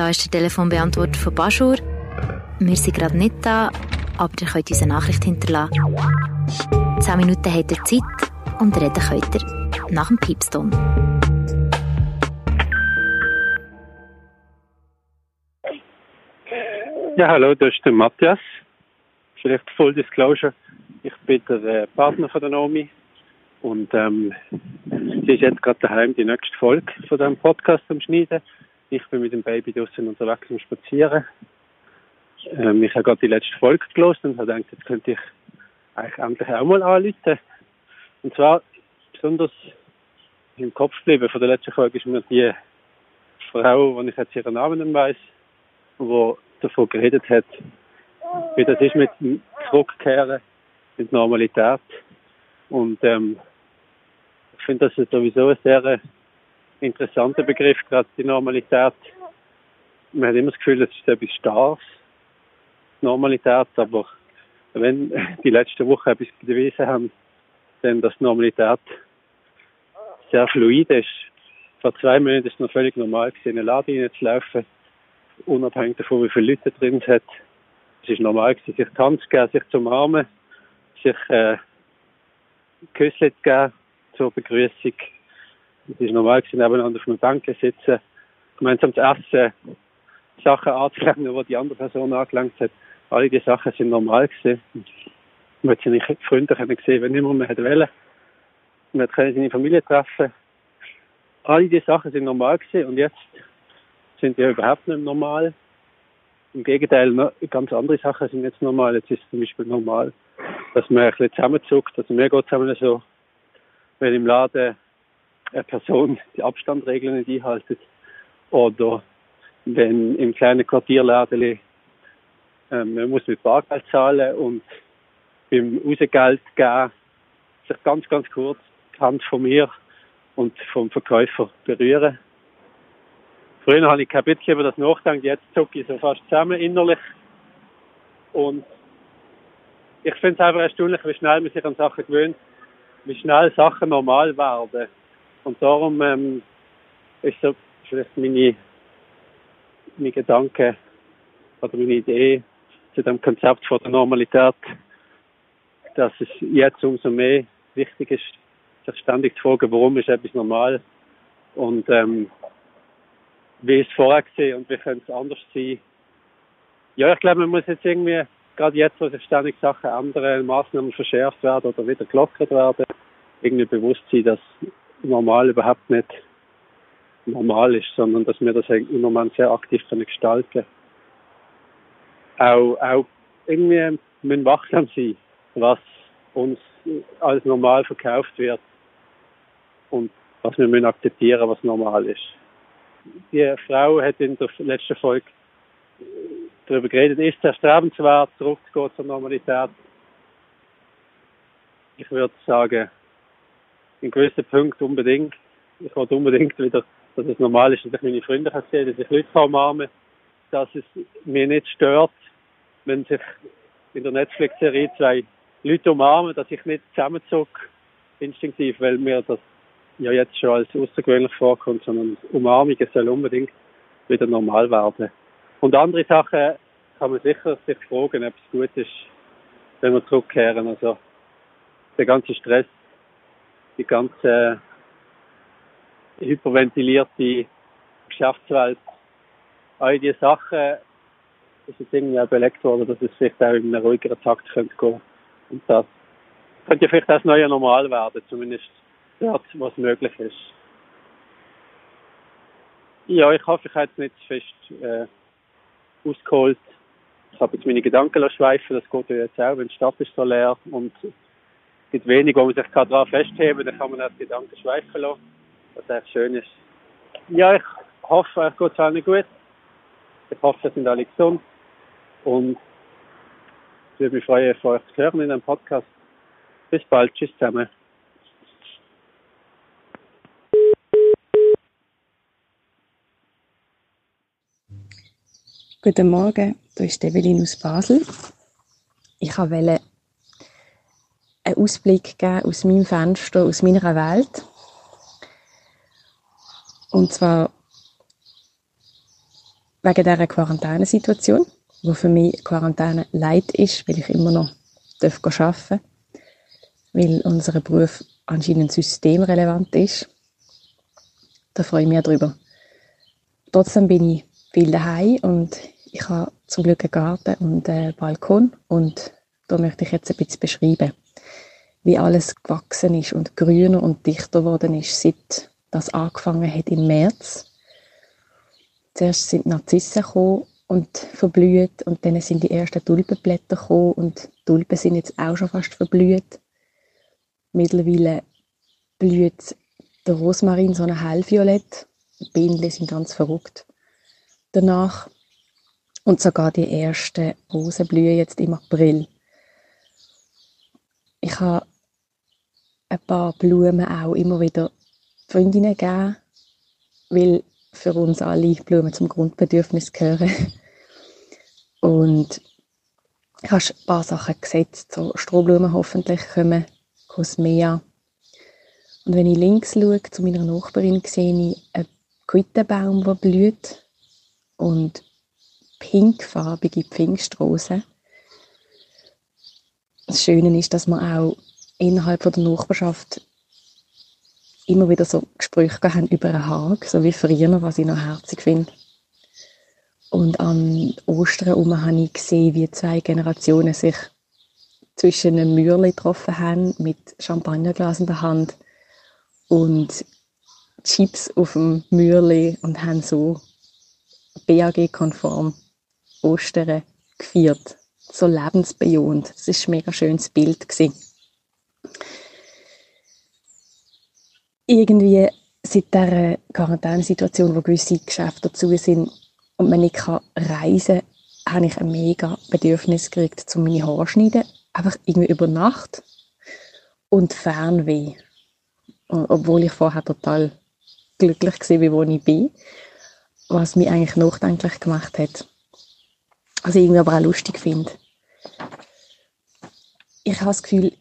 Da ist der Telefonbeantworter von Baschur. Wir sind gerade nicht da, aber ihr könnt uns eine Nachricht hinterlassen. Zehn Minuten habt ihr Zeit und reden könnt ihr nach dem Piepston. Ja, hallo, das ist der Matthias. Vielleicht Full Disclosure. Ich bin der äh, Partner von der Naomi und ähm, sie ist jetzt gerade daheim die nächste Folge von diesem Podcast am Schneiden. Ich bin mit dem Baby draußen unterwegs am Spazieren. Ähm, ich habe gerade die letzte Folge gelesen und habe gedacht, jetzt könnte ich eigentlich endlich auch mal anrufen. Und zwar besonders im Kopf geblieben von der letzten Folge ist mir die Frau, wenn ich jetzt ihren Namen nicht weiss, die davon geredet hat, wie das ist mit dem Zurückkehren in die Normalität. Und ähm, ich finde, das ist sowieso ein sehr interessanter Begriff, gerade die Normalität. Man hat immer das Gefühl, es ist etwas Starres, Normalität, aber wenn die letzte Woche etwas bewiesen haben, dann, dass Normalität sehr fluid ist. Vor zwei Monaten ist es noch völlig normal in eine Lade zu unabhängig davon, wie viele Leute drin hat. Es ist normal sich zu geben, sich zu umarmen, sich äh, Küsse zu geben zur Begrüßung. Es ist normal gewesen, nebeneinander auf einer Bank sitzen, gemeinsam zu essen, Sachen anzulangen, die die andere Person angelangt hat. Alle diese Sachen sind normal gewesen. Man hat seine Freunde können sehen, wenn immer man wollte. Man konnte seine Familie treffen. Alle diese Sachen sind normal gewesen und jetzt sind die überhaupt nicht normal. Im Gegenteil, ganz andere Sachen sind jetzt normal. Jetzt ist zum Beispiel normal, dass man ein bisschen zusammenzuckt. Also mir geht zusammen so, wenn im Laden eine Person die Abstandregeln nicht einhaltet oder wenn im kleinen Quartierladen ähm, man muss mit Bargeld zahlen und beim Rausgeld geben sich ganz, ganz kurz die Hand von mir und vom Verkäufer berühren. Früher habe ich kein bisschen über das nachgedacht, jetzt zucke ich so fast zusammen innerlich. Und ich finde es einfach erstaunlich, wie schnell man sich an Sachen gewöhnt, wie schnell Sachen normal werden. Und darum ähm, ist so vielleicht meine, meine Gedanke oder meine Idee zu dem Konzept von der Normalität, dass es jetzt umso mehr wichtig ist, sich ständig zu fragen, warum ist etwas normal und ähm, wie ist es vorher gesehen und wie könnte es anders sein. Ja, ich glaube, man muss jetzt irgendwie, gerade jetzt, wo sich ständig Sachen ändern, Maßnahmen verschärft werden oder wieder gelockert werden, irgendwie bewusst sein, dass normal überhaupt nicht normal ist, sondern dass wir das im Moment sehr aktiv können gestalten auch, auch irgendwie müssen wachsam sein, was uns als normal verkauft wird und was wir müssen akzeptieren, was normal ist. Die Frau hat in der letzten Folge darüber geredet, ist es erstrebenswert, zurückzugehen zur Normalität. Ich würde sagen, in gewissen Punkten unbedingt. Ich wollte unbedingt wieder, dass es normal ist, dass ich meine Freunde kann sehen, dass ich Leute umarmen dass es mir nicht stört, wenn sich in der Netflix-Serie zwei Leute umarmen, dass ich nicht zusammenzog, instinktiv, weil mir das ja jetzt schon als außergewöhnlich vorkommt, sondern Umarmungen soll unbedingt wieder normal werden. Und andere Sachen kann man sicher sich fragen, ob es gut ist, wenn wir zurückkehren. Also der ganze Stress, die ganze hyperventilierte Geschäftswelt, all diese Sachen ist jetzt irgendwie auch belegt worden, dass es vielleicht auch in einem ruhigeren Takt könnte gehen. Und das könnte ja vielleicht das neue Normal werden, zumindest dort, was möglich ist. Ja, ich hoffe, ich habe jetzt nicht zu fest äh, ausgeholt. Ich habe jetzt meine Gedanken schweifen, das geht ja jetzt auch, wenn die Stadt ist so leer und gibt wenig, wo man sich daran festheben kann, dann kann man auch Gedanken schweifen lassen, was echt schön ist. Ja, ich hoffe, es geht allen gut. Ich hoffe, wir sind alle gesund. Und ich würde mich freuen, von euch zu hören in einem Podcast. Bis bald. Tschüss zusammen. Guten Morgen, hier ist Evelyn aus Basel. Ich wollte einen Ausblick geben aus meinem Fenster, aus meiner Welt. Und zwar wegen dieser Quarantänesituation, wo für mich Quarantäne leid ist, weil ich immer noch arbeiten darf, weil unser Beruf anscheinend systemrelevant ist. Da freue ich mich darüber. Trotzdem bin ich viel daheim und ich habe zum Glück einen Garten und einen Balkon und da möchte ich jetzt ein bisschen beschreiben, wie alles gewachsen ist und grüner und dichter geworden ist, seit das angefangen hat im März. Zuerst sind Narzissen gekommen und verblüht und dann sind die ersten Tulpenblätter gekommen und Tulpen sind jetzt auch schon fast verblüht. Mittlerweile blüht der Rosmarin so ein hellviolett. Die Bienen sind ganz verrückt danach. Und sogar die ersten Rosen blühen jetzt im April. Ich habe ein paar Blumen auch immer wieder Freundinnen gegeben, weil für uns alle Blumen zum Grundbedürfnis gehören. Und ich habe ein paar Sachen gesetzt, so Strohblumen hoffentlich kommen, Cosmea. Und wenn ich links schaue, zu meiner Nachbarin, sehe ich einen Quittenbaum, der blüht und pinkfarbige Pfingstrosen. Das Schöne ist, dass man auch innerhalb der Nachbarschaft immer wieder so Gespräche haben über einen Hag, so wie früher, was ich noch herzig finde. Und an Ostern herum habe ich gesehen, wie zwei Generationen sich zwischen einem Mürli getroffen haben, mit Champagnerglas in der Hand und Chips auf dem Mürli und haben so BAG-konform Ostern gefeiert. So lebensbejahend. Das war ein mega schönes Bild. Gewesen. Irgendwie seit dieser Quarantänesituation, wo gewisse Geschäfte dazu sind und man nicht reisen kann, habe ich ein mega Bedürfnis gekriegt, zu meine Haare zu schneiden. Einfach irgendwie über Nacht. Und Fernweh. Obwohl ich vorher total glücklich war, wo ich bin was mich eigentlich nachdenklich gemacht hat. Also irgendwie aber auch lustig finde. Ich habe das Gefühl,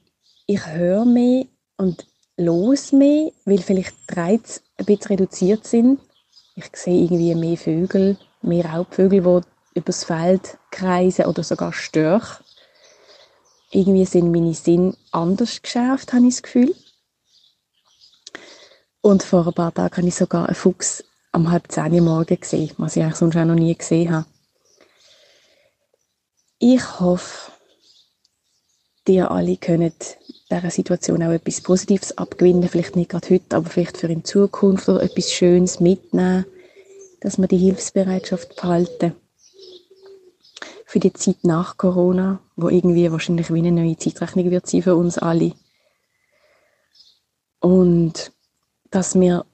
ich höre mehr und los mehr, weil vielleicht die Reize ein bisschen reduziert sind. Ich sehe irgendwie mehr Vögel, mehr Raubvögel, die übers Feld kreisen oder sogar Störche. Irgendwie sind meine Sinne anders geschärft, habe ich das Gefühl. Und vor ein paar Tagen habe ich sogar einen Fuchs am halb zehn Uhr morgen gesehen, was ich eigentlich sonst auch noch nie gesehen habe. Ich hoffe, ihr alle können dieser Situation auch etwas Positives abgewinnen, vielleicht nicht gerade heute, aber vielleicht für in Zukunft oder etwas Schönes mitnehmen, dass wir die Hilfsbereitschaft behalten. Für die Zeit nach Corona, wo irgendwie wahrscheinlich wie eine neue Zeitrechnung wird sein für uns alle. Und dass wir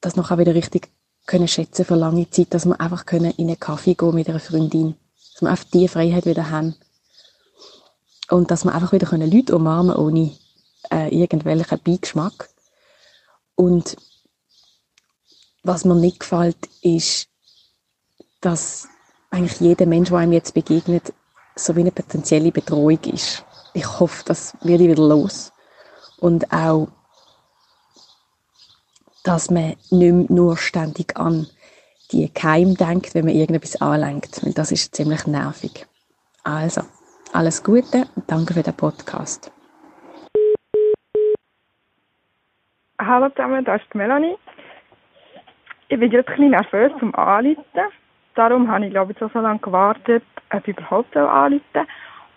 das noch auch wieder richtig können schätzen für lange Zeit, dass wir einfach können in einen Kaffee gehen mit einer Freundin. Dass wir einfach diese Freiheit wieder haben. Und dass wir einfach wieder können Leute umarmen ohne äh, irgendwelchen Beigeschmack. Und was mir nicht gefällt, ist, dass eigentlich jeder Mensch, der einem jetzt begegnet, so wie eine potenzielle Bedrohung ist. Ich hoffe, das wird wieder los. Und auch dass man nicht nur ständig an die Keim denkt, wenn man irgendetwas anlenkt. Weil das ist ziemlich nervig. Also, alles Gute und danke für den Podcast. Hallo zusammen, das ist Melanie. Ich bin jetzt ein bisschen nervös zum Anrufen. Darum habe ich, glaube ich, so, lange gewartet, ob ich überhaupt anrufen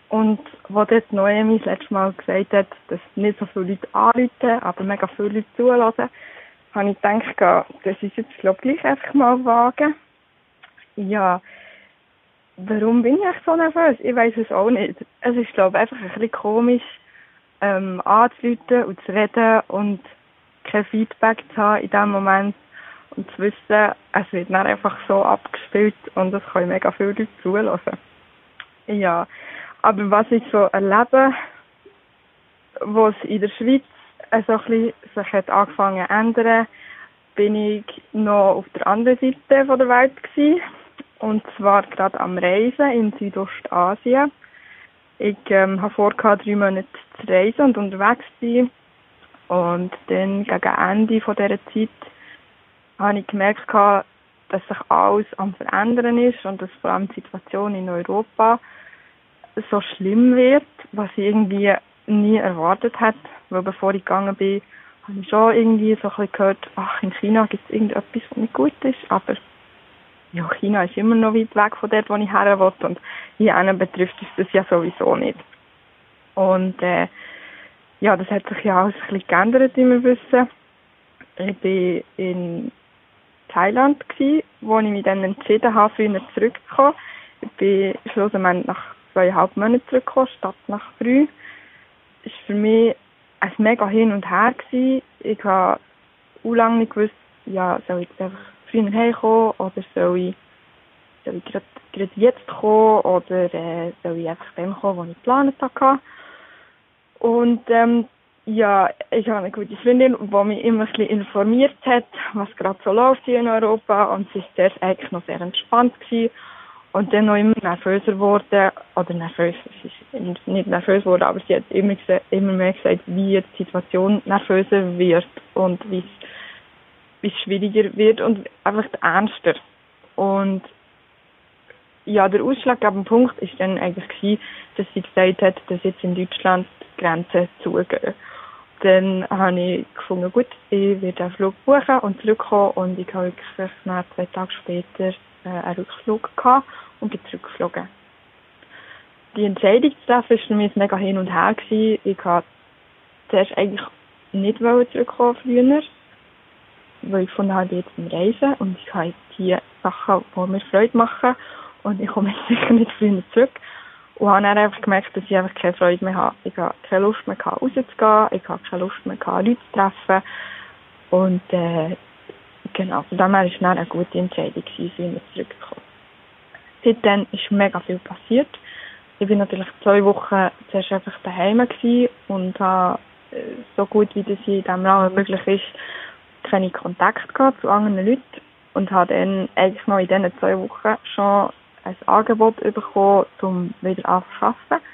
Und wo dort Noemi das letzte Mal gesagt hat, dass nicht so viele Leute anrufen, aber mega viele Leute zulassen, habe ich gedacht, das ist jetzt glaube ich gleich einfach mal wagen. Ja, warum bin ich so nervös? Ich weiß es auch nicht. Es ist glaube ich einfach ein bisschen komisch, ähm, anzurufen und zu reden und kein Feedback zu haben in dem Moment und zu wissen, es wird dann einfach so abgespielt und das können mega viele Leute zulassen. Ja, aber was ich so erlebe, was in der Schweiz so ein bisschen sich hat angefangen zu ändern, bin ich noch auf der anderen Seite von der Welt gewesen. Und zwar gerade am Reisen in Südostasien. Ich ähm, habe vor, drei Monate zu reisen und unterwegs zu sein. Und dann gegen Ende dieser Zeit habe ich gemerkt, dass sich alles am Verändern ist und dass vor allem die Situation in Europa so schlimm wird, was ich irgendwie nie erwartet hat, weil bevor ich gegangen bin, habe ich schon irgendwie so ein bisschen gehört, ach, in China gibt es irgendetwas, was nicht gut ist, aber ja, China ist immer noch weit weg von dort, wo ich her will und hier betrifft es das ja sowieso nicht. Und äh, ja, das hat sich ja alles ein bisschen geändert, wie wir wissen. Ich war in Thailand, gewesen, wo ich mich dann entschieden habe, früher zurückzukommen. Ich bin schlussendlich nach zweieinhalb Monaten zurückgekommen, statt nach drei. Es war für mich ein mega Hin und Her. Gewesen. Ich habe auch lange nicht gewusst, ja, soll ich jetzt einfach früher heimkommen oder soll ich, soll ich gerade, gerade jetzt kommen oder äh, soll ich einfach dem kommen, was ich geplant hatte. Und ähm, ja, ich habe eine gute Freundin, die mich immer ein bisschen informiert hat, was gerade so läuft hier in Europa. Und sie war zuerst eigentlich noch sehr entspannt. Gewesen. Und dann noch immer nervöser geworden. Oder nervös, sie ist nicht nervös geworden, aber sie hat immer, immer mehr gesagt, wie die Situation nervöser wird und wie es schwieriger wird und einfach ernster. Und ja, der ausschlaggebende Punkt ist dann eigentlich gewesen, dass sie gesagt hat, dass jetzt in Deutschland die Grenzen zugehen. Dann habe ich gefunden, gut, ich werde einen Flug buchen und zurückkommen und ich habe wirklich nach zwei Tage später äh, einen Rückflug gehabt und bin zurückgeflogen. Die Entscheidung zu treffen war für mich mega hin und her. Gewesen. Ich wollte zuerst eigentlich nicht zurückkommen früher, weil ich gefunden habe, jetzt beim Reisen und ich habe die Sachen, die mir Freude machen und ich komme jetzt sicher nicht früher zurück. Und habe dann einfach gemerkt, dass ich einfach keine Freude mehr habe. Ich habe keine Lust mehr rauszugehen, ich habe keine Lust mehr Leute zu treffen. Und äh, genau, von dem her war es eine gute Entscheidung, früher zurückzukommen. Seitdem ist mega viel passiert. Ich bin natürlich zwei Wochen zuerst einfach daheim und habe äh, so gut wie das in diesem Rahmen möglich ist, keine Kontakt gehabt zu anderen Leuten und habe dann eigentlich noch in diesen zwei Wochen schon ein Angebot bekommen, um wieder anzuarbeiten.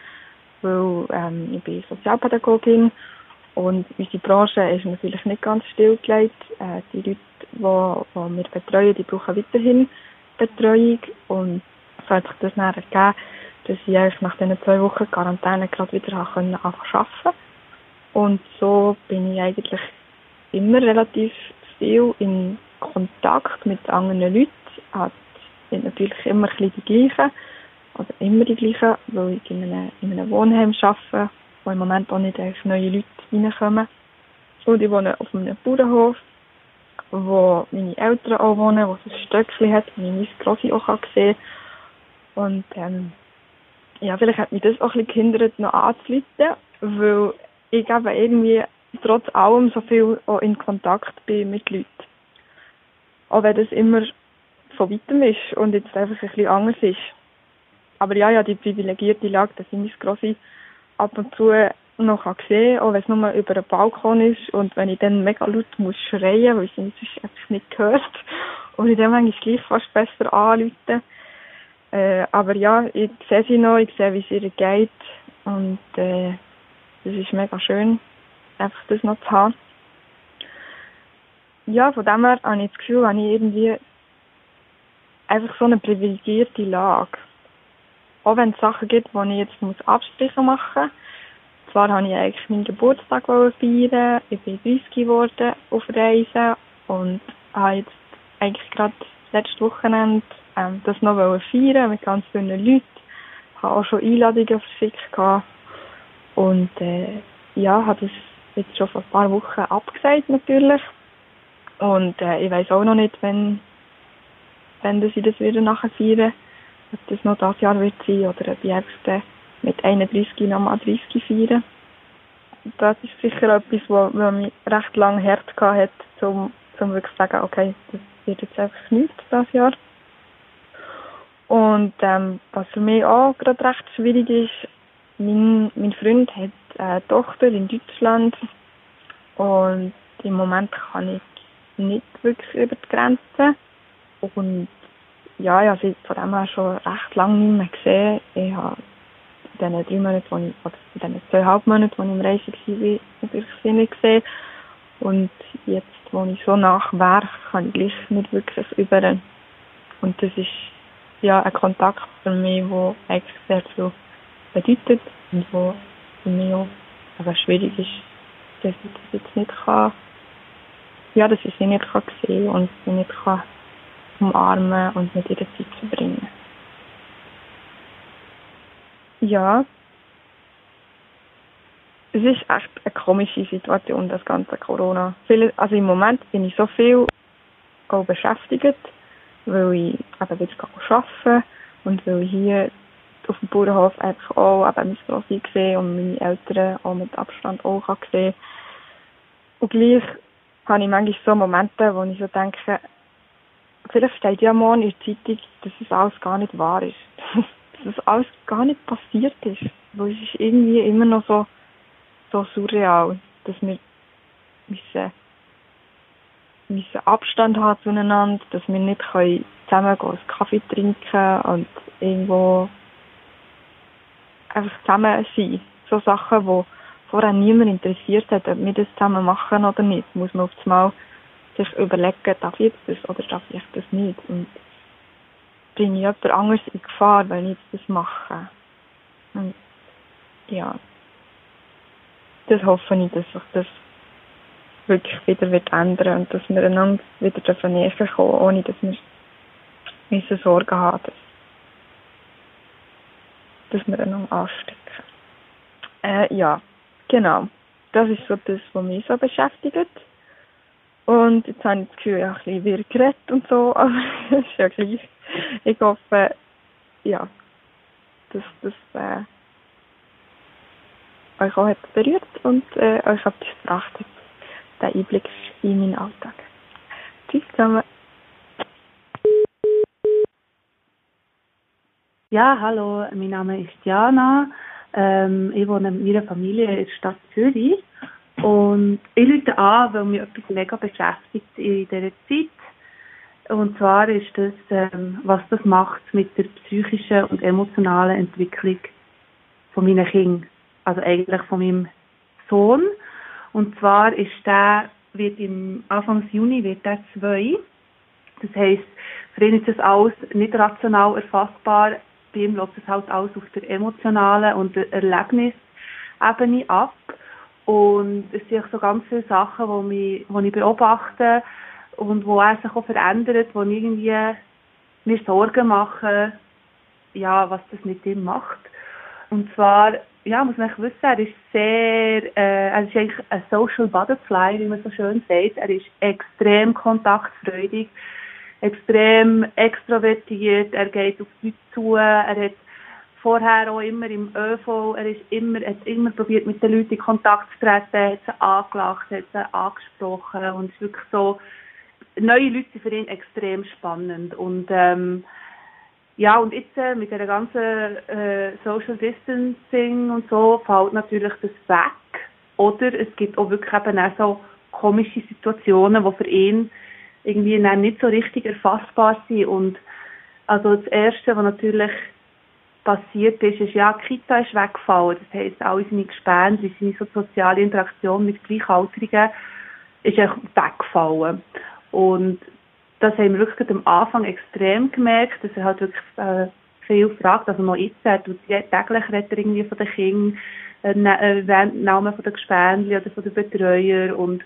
Weil ähm, ich bin Sozialpädagogin und unsere Branche ist natürlich nicht ganz stillgelegt. Äh, die Leute, die, die wir betreuen, die brauchen weiterhin Betreuung und es hat sich das dann ergeben, dass ich eigentlich nach diesen zwei Wochen Quarantäne gerade wieder anfangen konnte. Und so bin ich eigentlich immer relativ viel in Kontakt mit anderen Leuten, sind natürlich immer ein die gleichen, oder immer die gleichen, weil ich in einem, in einem Wohnheim arbeite, wo im Moment auch nicht neue Leute reinkommen. Und ich wohne auf einem Bauernhof, wo meine Eltern auch wohnen, wo es ein Stöckchen hat, wo ich meine Grosse auch sehen kann. Und ähm, ja, vielleicht hat mich das auch ein bisschen gehindert, noch anzuleiten, weil ich eben irgendwie trotz allem so viel auch in Kontakt bin mit Leuten. Auch wenn das immer von weitem ist und jetzt einfach ein bisschen anders ist. Aber ja, ja, die privilegierte Lage, dass ich mein Grossi ab und zu noch sehen kann, auch wenn es nur über einen Balkon ist und wenn ich dann mega laut muss schreien, weil ich sonst einfach nicht gehört und ich dann manchmal gleich fast besser anrufen. Äh, aber ja, ich sehe sie noch, ich sehe, wie es ihr geht und äh, das ist mega schön, einfach das noch zu haben. Ja, von dem her habe ich das Gefühl, wenn ich irgendwie einfach so eine privilegierte Lage. Auch wenn es Sachen gibt, wo ich jetzt muss Abstriche machen muss. Zwar habe ich eigentlich meinen Geburtstag feiern, ich bin 30 geworden auf Reisen und habe jetzt eigentlich gerade letztes Wochenende ähm, das noch feiern mit ganz vielen Leuten. Ich habe auch schon Einladungen verschickt gehabt. und äh, ja, habe das jetzt schon vor ein paar Wochen abgesagt natürlich. Und äh, ich weiß auch noch nicht, wenn wenn sie das wieder nachher feiern, ob das noch das Jahr wird sein oder ob ich einfach mit 31 nochmal 30 feiern. Das ist sicher etwas, was mich recht lange Herz hat, um, um wirklich zu sagen, okay, das wird jetzt einfach nichts das Jahr. Und ähm, was für mich auch gerade recht schwierig ist, mein, mein Freund hat eine Tochter in Deutschland und im Moment kann ich nicht wirklich über die Grenze. Und ja, ich habe sie von dem her schon recht lange nicht mehr gesehen. Ich habe in diesen drei Monaten, wo ich, oder in diesen zweieinhalb Monaten, wo ich im Reisen war, natürlich sie nicht gesehen. Und jetzt, wo ich so nach wäre, kann ich gleich nicht wirklich über, Und das ist ja ein Kontakt für mich, der eigentlich sehr viel bedeutet und wo für mich auch aber schwierig ist, dass ich das jetzt nicht kann, ja, dass ich sie nicht kann sehen und sie nicht kann umarmen und mit ihrer Zeit verbringen. Ja, es ist echt eine komische Situation, das ganze Corona. also im Moment bin ich so viel beschäftigt, weil ich eben wieder arbeiten und weil ich hier auf dem Bauernhof einfach auch eben mein Grossi gesehen und meine Eltern auch mit Abstand auch gesehen Und gleich habe ich manchmal so Momente, wo ich so denke, vielleicht steht ja morgen in der Zeitung, dass es alles gar nicht wahr ist. dass es alles gar nicht passiert ist. Weil es ist irgendwie immer noch so, so surreal, dass wir müssen, müssen Abstand haben zueinander, dass wir nicht können zusammen einen Kaffee trinken und irgendwo einfach zusammen sein. So Sachen, die vorher niemand interessiert hat, ob wir das zusammen machen oder nicht, muss man auf einmal sich überlegen, darf ich das oder darf ich das nicht. Und bringe ich jemand anderes in Gefahr, wenn ich das mache. Und ja, das hoffe ich, dass sich das wirklich wieder wird ändern und dass wir einander wieder näher kommen, ohne dass wir müssen Sorgen haben, dass, dass wir einander anstecken. Äh, ja, genau. Das ist so das, was mich so beschäftigt. Und jetzt habe ich das Gefühl, ich habe ein bisschen geredet und so, aber es ist ja gleich. Ich hoffe, ja, dass das äh, euch auch hat berührt und äh, euch etwas gebracht hat, der Einblick in meinen Alltag. Tschüss zusammen. Ja, hallo, mein Name ist Jana. Ähm, ich wohne mit meiner Familie in der Stadt Zürich und ich rufe an, weil mich etwas mega beschäftigt in dieser Zeit. Und zwar ist das, ähm, was das macht mit der psychischen und emotionalen Entwicklung von meinen Kindern. Also eigentlich von meinem Sohn. Und zwar ist der, wird im Anfang Juni wird der zwei. Das heisst, für ihn ist das alles nicht rational erfassbar. Bei ihm läuft das halt alles auf der emotionalen und der Erlebnisebene ab. Und es sind auch so ganz viele Sachen, die, mich, die ich beobachte und wo er sich auch verändert, wo irgendwie mir Sorgen mache, ja, was das mit ihm macht. Und zwar, ja, muss man wissen, er ist sehr, äh, er ist eigentlich ein Social Butterfly, wie man so schön sagt. Er ist extrem kontaktfreudig, extrem extrovertiert, er geht auf die Leute zu, er hat vorher auch immer im ÖV, er ist immer, hat immer probiert mit den Leuten in Kontakt zu treten, hat sie angelacht, hat sie angesprochen und es ist wirklich so, neue Leute sind für ihn extrem spannend und ähm, ja, und jetzt äh, mit der ganzen äh, Social Distancing und so fällt natürlich das weg. Oder es gibt auch wirklich eben auch so komische Situationen, die für ihn irgendwie nicht so richtig erfassbar sind. Und also das Erste, was natürlich passiert ist, ist ja, die Kita ist weggefallen. Das heisst, alle seine Gespänste, seine so soziale Interaktion mit Gleichaltrigen ist echt weggefallen. Und das haben wir wirklich am Anfang extrem gemerkt, dass er halt wirklich äh, viel fragt, also noch jetzt, er täglich redet er irgendwie von den Kindern, äh, ne, äh, Namen von den Gespendli oder von den Betreuer und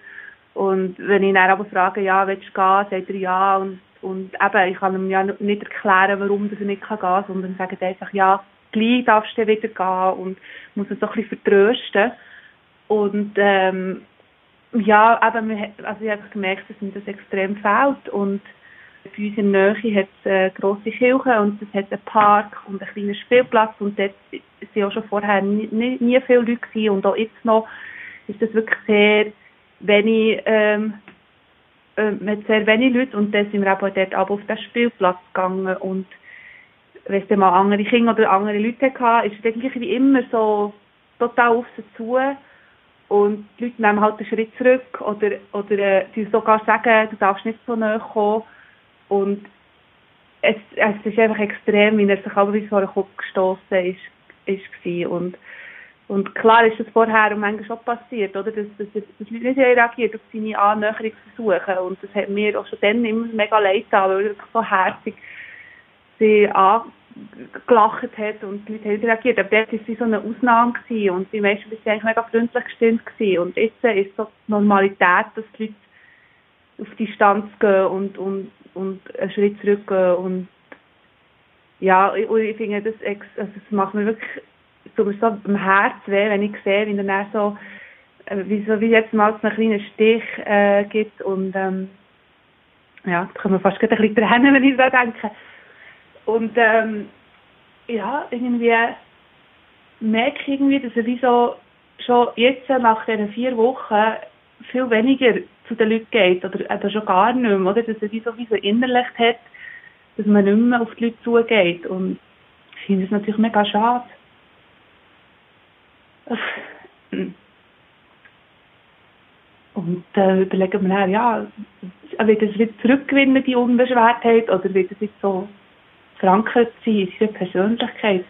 und wenn ich ihn aber frage, ja, willst du gehen, sagt er ja und und eben, ich kann ihm ja nicht erklären, warum er nicht gehen kann, sondern sagt einfach, ja, gleich darfst du wieder gehen und muss ihn so ein bisschen vertrösten. Und ähm, ja, eben, also ich habe gemerkt, dass mir das extrem fehlt und bei uns in der Nähe hat es eine grosse Kirche und es hat einen Park und einen kleinen Spielplatz und dort waren auch schon vorher nie, nie, nie viele Leute gewesen. und auch jetzt noch ist das wirklich sehr wenig, ähm, äh, mit sehr wenig Leuten und dann sind wir auch dort ab auf den Spielplatz gegangen und wenn es dann mal andere Kinder oder andere Leute hatte, ist es eigentlich wie immer so total auf sie zu und die Leute nehmen halt einen Schritt zurück oder, oder äh, die sogar sagen, du darfst nicht so nahe kommen. Und es, es ist einfach extrem, wie er sich aber bis vor den Kopf gestoßen ist, ist gewesen. Und, und klar ist das vorher und manchmal schon passiert, oder? Dass, dass, dass Leute nicht reagiert auf seine Annäherungsversuche. Und das hat mir auch schon dann immer mega leid getan, weil wirklich so herzig sie angelacht hat und die Leute haben reagiert. Aber dort war sie so eine Ausnahme gewesen und die Menschen waren eigentlich mega freundlich gestimmt gewesen. Und jetzt ist so die Normalität, dass die Leute auf Distanz gehen und, und, und einen Schritt zurückgehen und ja, ich, ich finde, das, also das macht mir wirklich so, so am Herz weh, wenn ich sehe, wie er so, äh, wie, so wie jetzt mal so einen kleinen Stich äh, gibt und ähm, ja, da kann man fast ein bisschen trennen, wenn ich so denke. Und ähm, ja, irgendwie merke ich irgendwie, dass er wie so schon jetzt nach diesen vier Wochen viel weniger zu den Leuten geht oder, oder schon gar nicht mehr, oder? Dass er wie so, wie so innerlich hat, dass man nicht mehr auf die Leute zugeht. Und ich finde es natürlich mega schade. Und äh, überlegen wir dann, ja, wird es wieder zurückgewinnen, die Unbeschwertheit, oder wird es jetzt so verankert sein in seiner Persönlichkeit?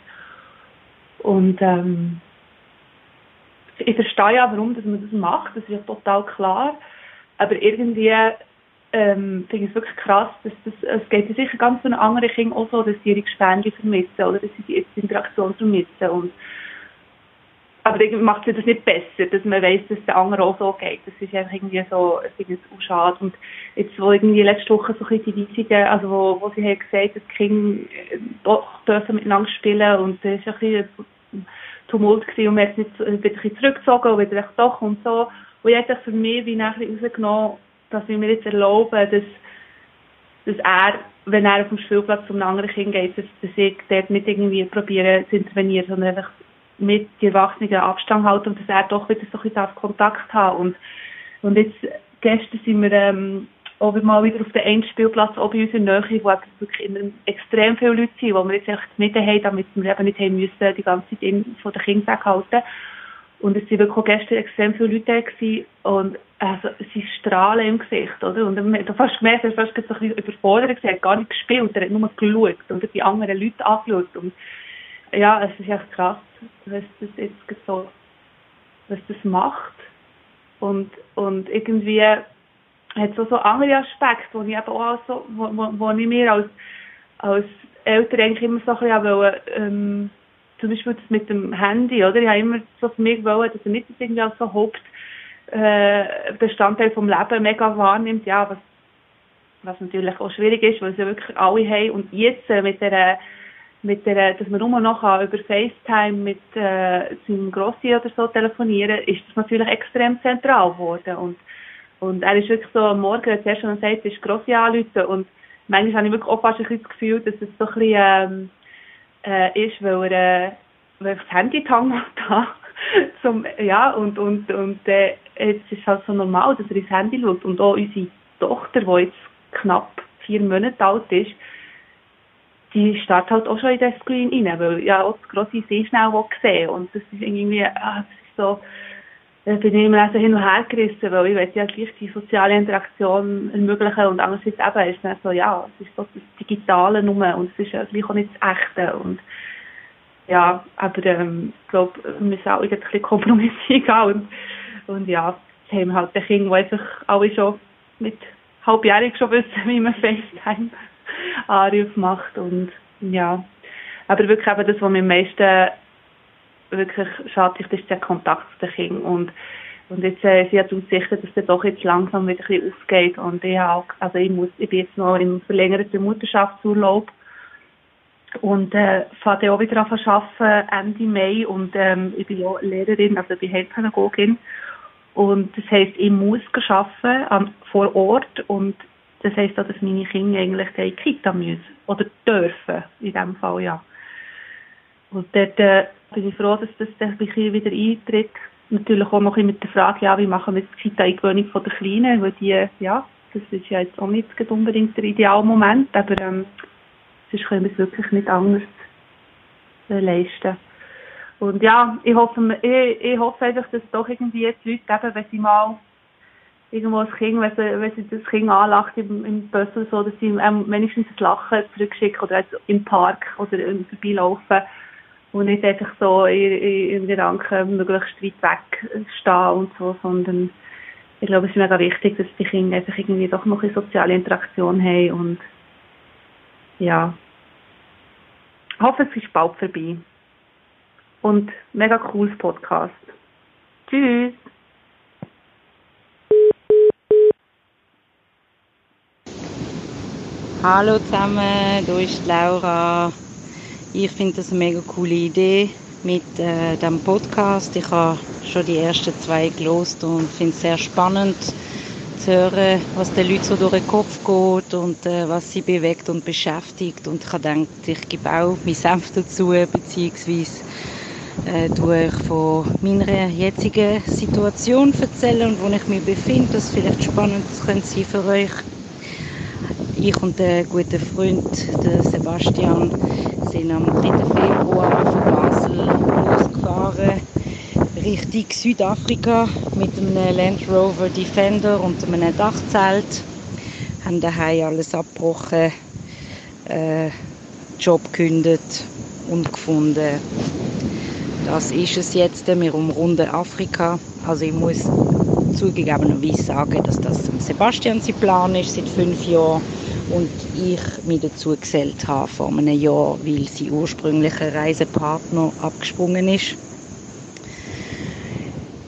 Und ähm, ich verstehe ja, warum dass man das macht, das ist ja total klar. Aber irgendwie ähm, finde ich es wirklich krass, dass das, es geht sicher ganz vielen anderen Kindern auch so, dass sie ihre Gespende vermissen oder dass sie die Interaktion vermissen. Und, aber irgendwie macht es das nicht besser, dass man weiß, dass es den anderen auch so geht. Das ist einfach irgendwie so, ich finde auch schade. Und jetzt, wo irgendwie letzte Woche so ein die Weisungen, also wo, wo sie haben gesagt, dass die Kinder äh, doch dürfen miteinander spielen und das ist ein bisschen Tumult gewesen und man hat nicht ein bisschen zurückgezogen und wieder doch und so. Und ich habe für mich wie nachher rausgenommen, dass wir mir jetzt erlauben, dass, dass er, wenn er auf dem Spielplatz zum anderen Kind geht, dass, dass ich dort nicht irgendwie probiere zu intervenieren, sondern einfach mit den Erwachsenen Abstand halten und dass er doch wieder so ein bisschen Kontakt hat. Und, und jetzt, gestern sind wir, ähm, auch mal wieder auf den einen Spielplatz uns in der Nähe, wo wirklich extrem viele Leute sind, wo wir jetzt echt nicht haben, damit wir eben nicht haben müssen, die ganze Zeit in, von den Kindern weghalten. Und es waren wirklich auch gestern extrem viele Leute da und also, sie strahlen im Gesicht, oder? Und man hat fast gemerkt, er war fast ein bisschen überfordert, er hat gar nicht gespielt, er hat nur geschaut und die anderen Leute angeschaut. Und ja, es ist echt krass, was das jetzt so, was das macht. Und, und irgendwie hat es auch so andere Aspekte, wo ich eben auch so, wo, wo, wo ich mir als, als Eltern eigentlich immer so ein bisschen wollte, ähm, zum Beispiel das mit dem Handy, oder? Ich habe immer so für mich gewollt, dass er nicht das irgendwie als so Hauptbestandteil äh, vom Leben mega wahrnimmt, ja, was, was natürlich auch schwierig ist, weil sie ja wirklich alle haben. Und jetzt äh, mit der, mit der, dass man nur noch über FaceTime mit äh, seinem Grossi oder so telefonieren, ist das natürlich extrem zentral geworden. Und, und er ist wirklich so am Morgen, als er schon sagt, ist Grossi anrufen. Und manchmal habe ich wirklich auch fast ein das Gefühl, dass es so ein bisschen, ähm, äh, ist, weil er, äh, weil das Handy gehangen hat. zum, ja, und, und, und äh, jetzt ist es halt so normal, dass er ins Handy schaut. Und auch unsere Tochter, die jetzt knapp vier Monate alt ist, die startet halt auch schon in den Screen rein, weil ja auch das grosse sehr schnell sehen Und das ist irgendwie, ah, das ist so, da bin ich immer so hin und her gerissen, weil ich will ja gleich die soziale Interaktion ermöglichen und andererseits eben ist dann so, ja, es ist so das Digitale nur und es ist ja gleich auch nicht das Echte. Und ja, aber ähm, ich glaube, wir müssen auch ein bisschen Kompromisse eingehen und, und ja, jetzt haben halt den Kindern, die einfach alle schon mit halbjährig schon wissen, wie man FaceTime Anruf macht und ja, aber wirklich eben das, was mir am meisten wirklich schade ist, der Kontakt zu den Kindern. Und, und jetzt äh, sie hat Aussichten, dass der doch jetzt langsam wieder ein bisschen ausgeht. Und ich auch, also ich muss, ich bin jetzt noch im verlängerten Mutterschaftsurlaub. Und äh, fange auch wieder an arbeiten Ende Mai. Und ähm, ich bin ja Lehrerin, also ich bin Heilpädagogin. Und das heisst, ich muss arbeiten ähm, vor Ort. Und das heisst auch, dass meine Kinder eigentlich in die Kita müssen oder dürfen, in dem Fall ja. Und dort äh, bin ich froh, dass das ein bisschen wieder eintritt. Natürlich auch noch mit der Frage, ja, wie machen wir die Kita-Eingewöhnung von der Kleinen, weil die, ja, das ist ja jetzt auch nicht unbedingt der Idealmoment, aber ähm, sonst können wir es wirklich nicht anders äh, leisten. Und ja, ich hoffe, ich, ich hoffe einfach, dass doch irgendwie jetzt Leute eben, wenn sie mal irgendwo das Kind, wenn sie, wenn sie das Kind anlacht im, im Bus so, dass sie ähm, wenigstens das Lachen zurückschicken oder im Park oder im Vorbeilaufen und nicht einfach so in, in Gedanken möglichst weit weg stehen und so, sondern ich glaube, es ist mega wichtig, dass die Kinder einfach irgendwie doch noch eine soziale Interaktion haben und ja, hoffe, es ist bald vorbei. Und mega cooles Podcast. Tschüss. Hallo zusammen, hier ist Laura. Ich finde das eine mega coole Idee mit äh, dem Podcast. Ich habe schon die ersten zwei gelost und finde es sehr spannend zu hören, was den Leuten so durch den Kopf geht und äh, was sie bewegt und beschäftigt. Und ich gedacht, ich gebe auch mein Senf dazu, beziehungsweise äh, ich von meiner jetzigen Situation erzählen und wo ich mich befinde, das vielleicht spannend könnte sein für euch. Ich und der gute Freund, der Sebastian, sind am 3. Februar von Basel losgefahren Richtung Südafrika mit einem Land Rover Defender und einem Dachzelt. Haben daheim alles abgebrochen, äh, Job gekündigt und gefunden. Das ist es jetzt. Wir umrunden Afrika. Also ich muss zugegebenerweise sagen, dass das Sebastian sein Plan ist seit fünf Jahren und ich mich dazu gesellt habe vor einem Jahr, weil sein ursprünglicher Reisepartner abgesprungen ist.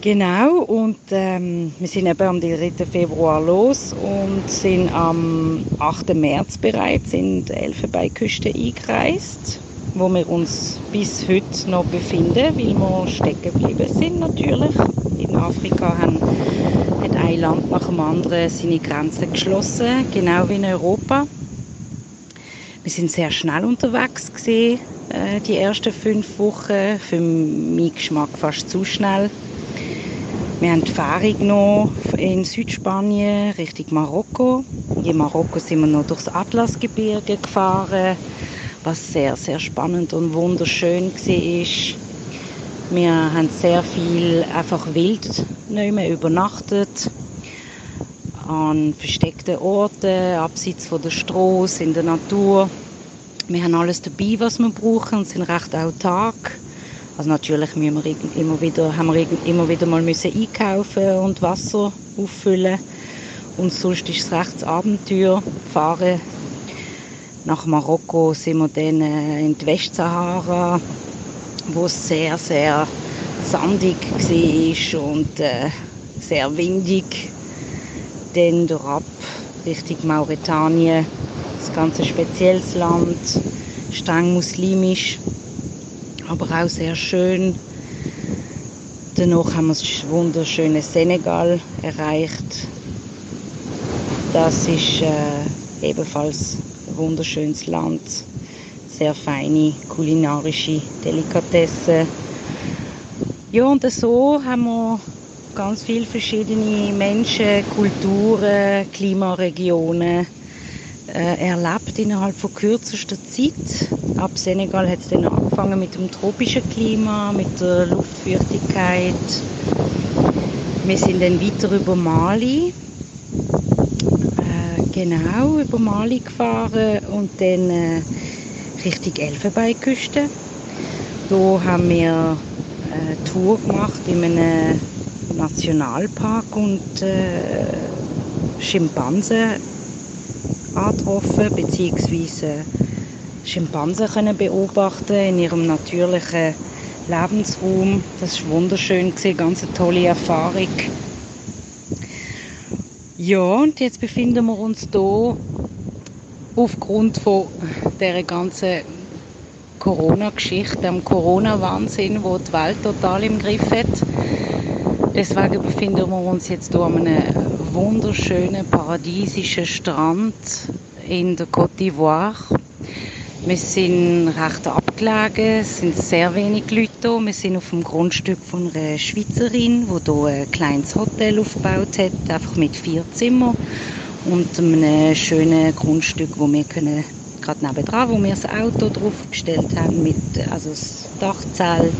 Genau, und ähm, wir sind eben am 3. Februar los und sind am 8. März bereits in der Elfenbeinküste eingereist, wo wir uns bis heute noch befinden, weil wir stecken geblieben sind natürlich. In Afrika haben hat ein Land nach dem anderen seine Grenzen geschlossen, genau wie in Europa. Wir sind sehr schnell unterwegs gewesen, äh, die ersten fünf Wochen. Für meinen Geschmack fast zu schnell. Wir haben die Fähre genommen in Südspanien Richtung Marokko. In Marokko sind wir noch durchs Atlasgebirge gefahren, was sehr, sehr spannend und wunderschön war. Wir haben sehr viel einfach wild nicht übernachtet. An versteckten Orten, abseits von der Straße, in der Natur. Wir haben alles dabei, was wir brauchen sind recht autark. Also natürlich müssen wir immer wieder, haben wir immer wieder mal müssen einkaufen und Wasser auffüllen. Und sonst ist es recht Abenteuer. Fahren nach Marokko sind wir dann äh, in die Westsahara wo es sehr, sehr sandig war und äh, sehr windig. Dann durchab Richtung Mauretanien, das ganze spezielles Land, streng muslimisch, aber auch sehr schön. Danach haben wir das wunderschöne Senegal erreicht. Das ist äh, ebenfalls wunderschönes Land sehr feine kulinarische Delikatessen. Ja, und so haben wir ganz viele verschiedene Menschen, Kulturen, Klimaregionen äh, erlebt innerhalb von kürzester Zeit. Ab Senegal hat es dann angefangen mit dem tropischen Klima, mit der Luftfeuchtigkeit. Wir sind dann weiter über Mali, genau über Mali gefahren und dann äh, Richtung Elfenbeinküste. Da haben wir eine Tour gemacht in einem Nationalpark und äh, Schimpansen angetroffen, beziehungsweise Schimpansen können beobachten in ihrem natürlichen Lebensraum. Das war wunderschön, eine ganz tolle Erfahrung. Ja, und jetzt befinden wir uns hier aufgrund von der ganzen Corona-Geschichte, dem Corona-Wahnsinn, wo die Welt total im Griff hat. Deswegen befinden wir uns jetzt hier an einem wunderschönen, paradiesischen Strand in der Côte d'Ivoire. Wir sind recht abgelegen, es sind sehr wenig Leute hier. Wir sind auf dem Grundstück von einer Schweizerin, die hier ein kleines Hotel aufgebaut hat, einfach mit vier Zimmern und einem schönen Grundstück, wo wir können gerade nebenan, wo wir das Auto draufgestellt haben, mit, also das Dachzelt.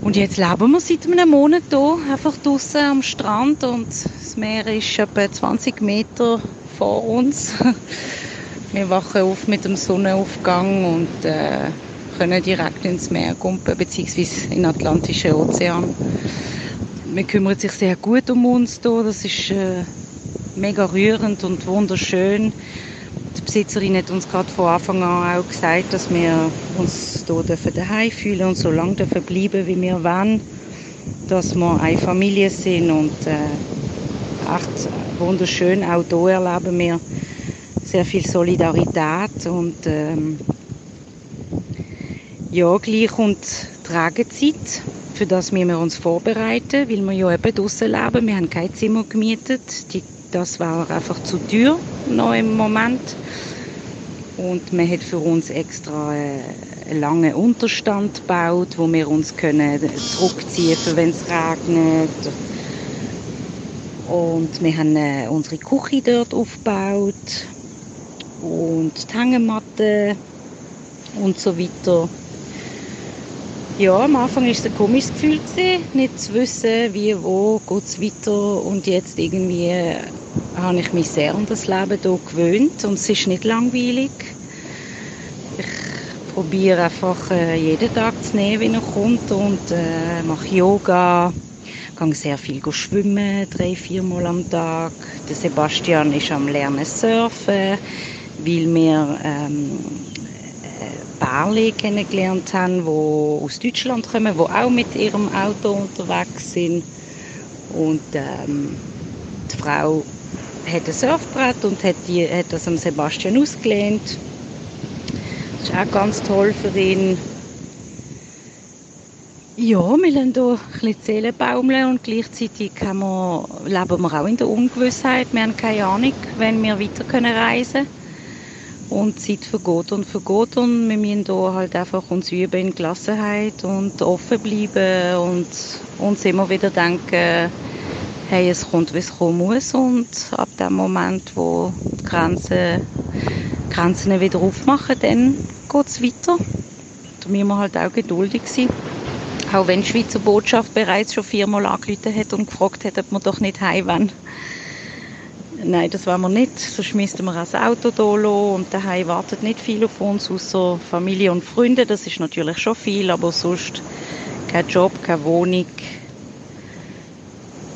Und jetzt leben wir seit einem Monat hier, einfach draußen am Strand und das Meer ist etwa 20 Meter vor uns. Wir wachen auf mit dem Sonnenaufgang und äh, können direkt ins Meer kumpen, beziehungsweise in den Atlantischen Ozean. Wir kümmern sich sehr gut um uns hier. Das ist äh, mega rührend und wunderschön. Die die Besitzerin hat uns gerade von Anfang an auch gesagt, dass wir uns hier daheim fühlen und so lange dürfen bleiben, wie wir wollen. Dass wir eine Familie sind und äh, echt wunderschön. Auch hier erleben wir sehr viel Solidarität und ähm, ja, gleich und Tragezeit, für das wir uns vorbereiten, weil wir ja eben draußen leben. Wir haben kein Zimmer gemietet. Die, das war einfach zu teuer noch im Moment. Und man hat für uns extra äh, einen langen Unterstand gebaut, wo wir uns können zurückziehen können, wenn es regnet. Und wir haben äh, unsere Küche dort aufgebaut und die Hängematte und so weiter. Ja, am Anfang war es ein komisches Gefühl, nicht zu wissen, wie, wo geht es weiter. Und jetzt irgendwie habe ich mich sehr an das Leben hier gewöhnt und es ist nicht langweilig. Ich probiere einfach äh, jeden Tag zu nehmen, wie er kommt und äh, mache Yoga, gehe sehr viel schwimmen, drei, viermal am Tag. Der Sebastian ist am Lernen surfen, weil wir ähm, Pärchen kennengelernt haben, die aus Deutschland kommen, die auch mit ihrem Auto unterwegs sind. Und ähm, die Frau hat ein Surfbrett und hat, die, hat das am Sebastian ausgelehnt. Das ist auch ganz toll für ihn. Ja, wir lassen hier ein bisschen Seelen baumeln und gleichzeitig wir, leben wir auch in der Ungewissheit. Wir haben keine Ahnung, wenn wir weiter reisen können. Und Zeit vergeht und vergeht und wir müssen hier halt einfach uns üben in Gelassenheit und offen bleiben und uns immer wieder denken, hey, es kommt, wie es kommen muss und ab dem Moment, wo die Grenzen, Grenzen wieder aufmachen, dann geht es weiter. Da müssen wir halt auch geduldig sein. Auch wenn die Schweizer Botschaft bereits schon viermal angerufen hat und gefragt hat, ob wir doch nicht heim wollen. Nein, das wollen wir nicht. Sonst müssten wir das Auto hier lassen. Und daheim wartet nicht viel auf uns, außer Familie und Freunde. Das ist natürlich schon viel, aber sonst kein Job, keine Wohnung.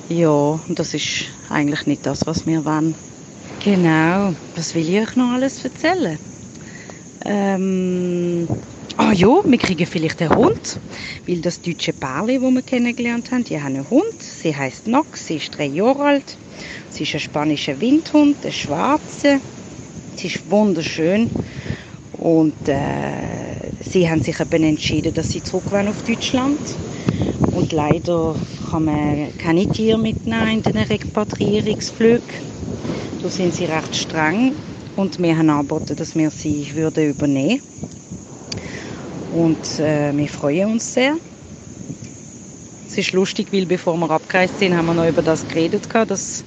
Ja, und das ist eigentlich nicht das, was wir wollen. Genau, was will ich euch noch alles erzählen? Ähm, ah ja, wir kriegen vielleicht einen Hund, weil das deutsche Pärchen, das wir kennengelernt haben, die haben einen Hund. Sie heißt Nox, sie ist drei Jahre alt. Sie ist ein spanischer Windhund, ein schwarzer. Sie ist wunderschön. Und äh, sie haben sich eben entschieden, dass sie zurück wollen auf Deutschland. Und leider kann man keine Tiere mitnehmen in den Repatriierungsflügen. Da sind sie recht streng. Und wir haben angeboten, dass wir sie würden übernehmen Und äh, wir freuen uns sehr. Es ist lustig, weil bevor wir abgereist sind, haben wir noch über das geredet, dass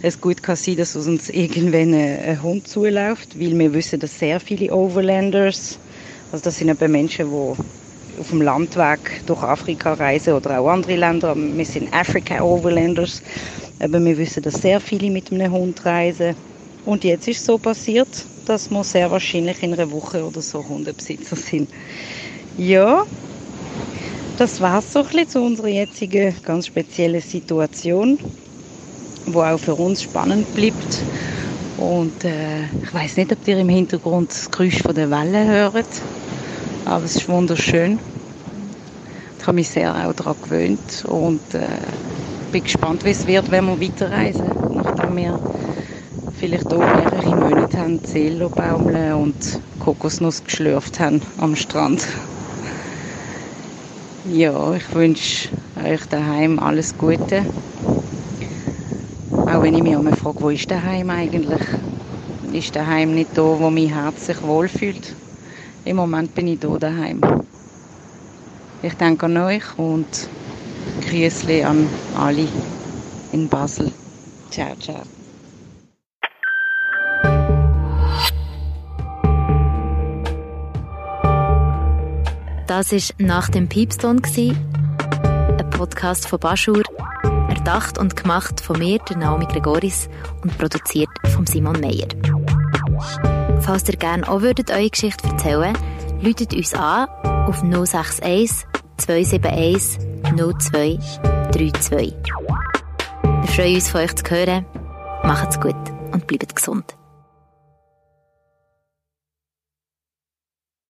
es gut kann sein, dass uns irgendwann ein Hund zuläuft, weil wir wissen, dass sehr viele Overlanders, also das sind eben Menschen, die auf dem Landweg durch Afrika reisen oder auch andere Länder, wir sind Africa Overlanders, aber wir wissen, dass sehr viele mit einem Hund reisen. Und jetzt ist so passiert, dass wir sehr wahrscheinlich in einer Woche oder so Hundebesitzer sind. Ja, das war es so ein bisschen zu unserer jetzigen ganz speziellen Situation, wo auch für uns spannend bleibt. Und äh, ich weiß nicht, ob ihr im Hintergrund das Geräusch von der Welle hört, aber es ist wunderschön. Ich habe mich sehr auch daran gewöhnt und äh, bin gespannt, wie es wird, wenn wir weiterreisen, nachdem wir vielleicht auch mehrere Monate haben Zelo baumeln und Kokosnuss geschlürft haben am Strand. Ja, ich wünsche euch daheim alles Gute. Auch wenn ich mich immer frage, wo ist daheim eigentlich? Ist daheim nicht da, wo mein Herz sich wohlfühlt? Im Moment bin ich hier daheim. Ich denke an euch und Grüße an alle in Basel. Ciao, ciao. Das war «Nach dem Piepston», ein Podcast von Baschur, erdacht und gemacht von mir, der Naomi Gregoris, und produziert von Simon Meyer. Falls ihr gerne auch würdet eure Geschichte erzählen läutet uns an auf 061 271 0232. Wir freuen uns, von euch zu hören. Macht's gut und bleibt gesund.